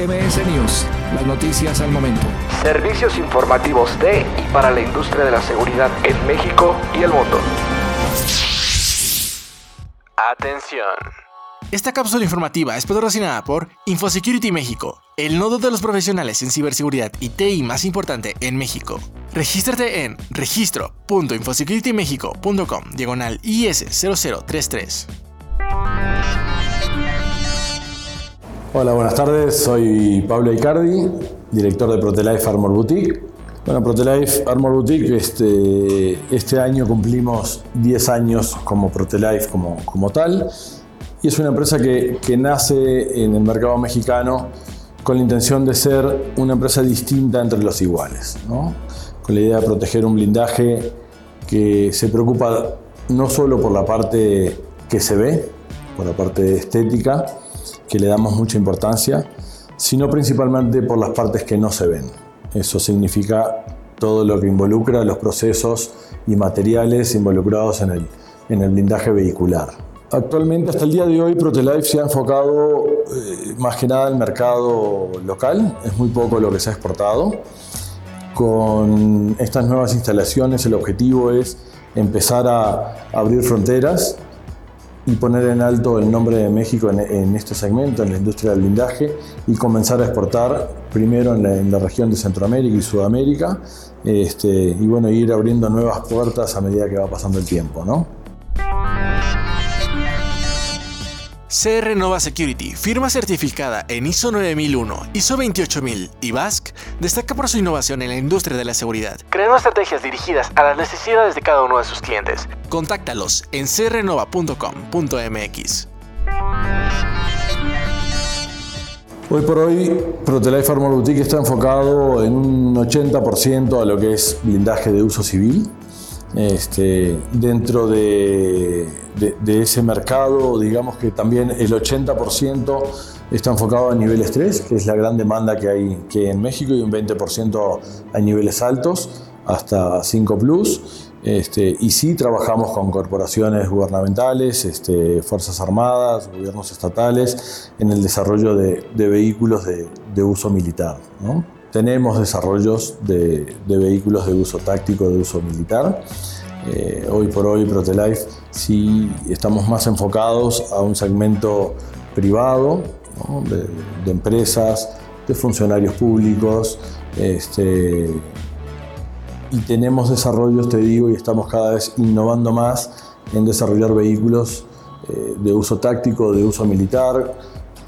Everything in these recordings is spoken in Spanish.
MS News, las noticias al momento. Servicios informativos de y para la industria de la seguridad en México y el mundo. Atención. Esta cápsula informativa es patrocinada por Infosecurity México, el nodo de los profesionales en ciberseguridad y TI más importante en México. Regístrate en registro.infosecuritymexico.com diagonal IS0033. Hola, buenas tardes. Soy Pablo Icardi, director de Protelife Armor Boutique. Bueno, Protelife Armor Boutique, este, este año cumplimos 10 años como Protelife como, como tal y es una empresa que, nace en el mercado mexicano con la intención de ser una empresa distinta entre los iguales, con la idea de proteger un blindaje que se preocupa no solo por la parte que se ve, por la parte estética, que le damos mucha importancia, sino principalmente por las partes que no se ven. Eso significa todo lo que involucra los procesos y materiales involucrados en el, en el blindaje vehicular. Actualmente, hasta el día de hoy, Protelife se ha enfocado eh, más que nada al mercado local, es muy poco lo que se ha exportado. Con estas nuevas instalaciones el objetivo es empezar a abrir fronteras y poner en alto el nombre de México en, este segmento, en la industria del blindaje, y comenzar a exportar primero en la, región de Centroamérica y Sudamérica, este, y bueno, ir abriendo nuevas puertas a medida que va pasando el tiempo, ¿no? CR Nova Security, firma certificada en ISO 9001, ISO 28000 y BASC, destaca por su innovación en la industria de la seguridad, creando estrategias dirigidas a las necesidades de cada uno de sus clientes. Contáctalos en crnova.com.mx. Hoy por hoy, Protelife Armor Boutique está enfocado en un 80% a lo que es blindaje de uso civil. Este, dentro de, ese mercado, digamos que también el 80% está enfocado a niveles 3, que es la gran demanda que hay que en México, y un 20% a niveles altos, hasta 5 Plus. Este, y sí trabajamos con corporaciones gubernamentales, este, Fuerzas Armadas, gobiernos estatales, en el desarrollo de, vehículos de, uso militar. Tenemos desarrollos de, vehículos de uso táctico, de uso militar. Eh, hoy por hoy Protelife sí estamos más enfocados a un segmento privado, de, empresas, de funcionarios públicos, este, y tenemos desarrollos, te digo, y estamos cada vez innovando más en desarrollar vehículos eh, de uso táctico, de uso militar,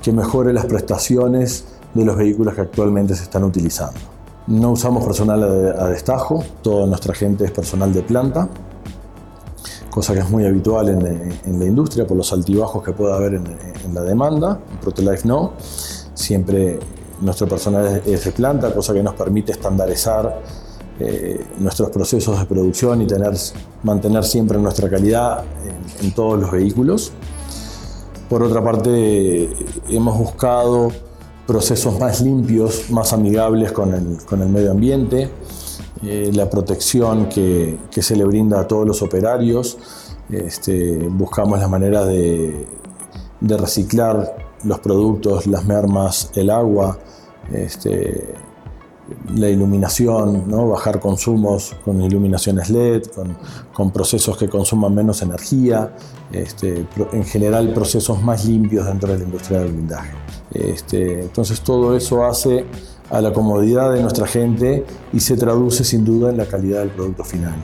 que mejore las prestaciones de los vehículos que actualmente se están utilizando. No usamos personal a destajo, toda nuestra gente es personal de planta, cosa que es muy habitual en, la industria por los altibajos que pueda haber en, la demanda. En Protolife no, siempre nuestro personal es, de planta, cosa que nos permite estandarizar eh, nuestros procesos de producción y tener, mantener siempre nuestra calidad en todos los vehículos. Por otra parte, hemos buscado procesos más limpios, más amigables con el, medio ambiente, eh, la protección que, se le brinda a todos los operarios. Este, buscamos la manera de, reciclar los productos, las mermas, el agua, este, la iluminación, ¿no? bajar consumos con iluminaciones LED, con, procesos que consuman menos energía, este, en general procesos más limpios dentro de la industria del blindaje. Este, entonces todo eso hace a la comodidad de nuestra gente y se traduce sin duda en la calidad del producto final.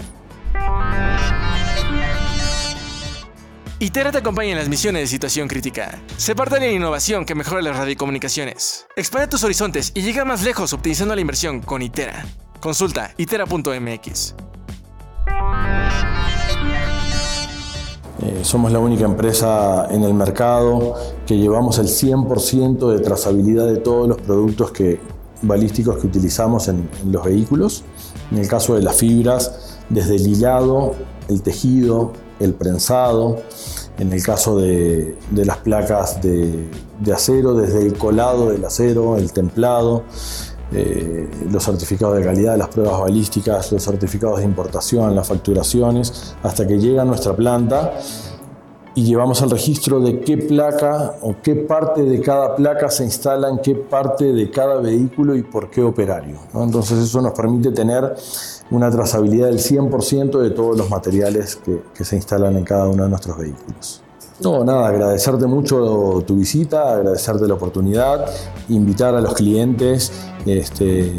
Itera te acompaña en las misiones de situación crítica. Se parte la innovación que mejora las radiocomunicaciones. Expande tus horizontes y llega más lejos optimizando la inversión con Itera. Consulta itera.mx. Eh, somos la única empresa en el mercado que llevamos el 100% de trazabilidad de todos los productos que, balísticos que utilizamos en, los vehículos. En el caso de las fibras, desde el hilado, el tejido, el prensado. En el caso de, las placas de, acero, desde el colado del acero, el templado, eh, los certificados de calidad, las pruebas balísticas, los certificados de importación, las facturaciones, hasta que llega a nuestra planta y llevamos al registro de qué placa o qué parte de cada placa se instala en qué parte de cada vehículo y por qué operario. Entonces eso nos permite tener una trazabilidad del 100% de todos los materiales que, que se instalan en cada uno de nuestros vehículos. No, nada, agradecerte mucho tu visita, agradecerte la oportunidad, invitar a los clientes este,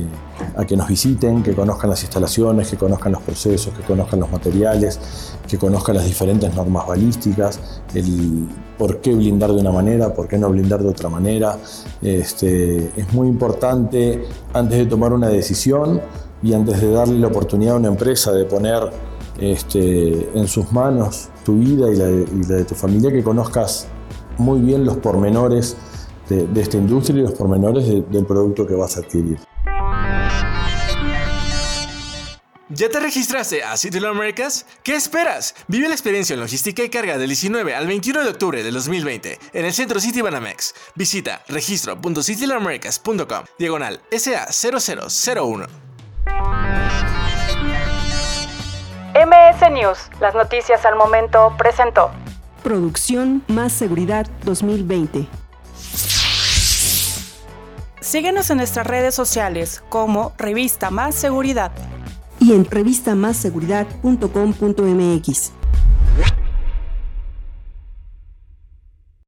a que nos visiten, que conozcan las instalaciones, que conozcan los procesos, que conozcan los materiales, que conozcan las diferentes normas balísticas, el por qué blindar de una manera, por qué no blindar de otra manera. Este, es muy importante antes de tomar una decisión y antes de darle la oportunidad a una empresa de poner este, en sus manos tu vida y la, de, tu familia, que conozcas muy bien los pormenores de, esta industria y los pormenores del producto que vas a adquirir. ¿Ya te registraste a City Americas? ¿Qué esperas? Vive la experiencia en logística y carga del 19 al 21 de octubre del 2020 en el centro City Banamex. Visita registro.citylamericas.com diagonal SA0001. MS News, las noticias al momento, presentó. Producción Más Seguridad 2020. Síguenos en nuestras redes sociales como Revista Más Seguridad y en revistamasseguridad.com.mx.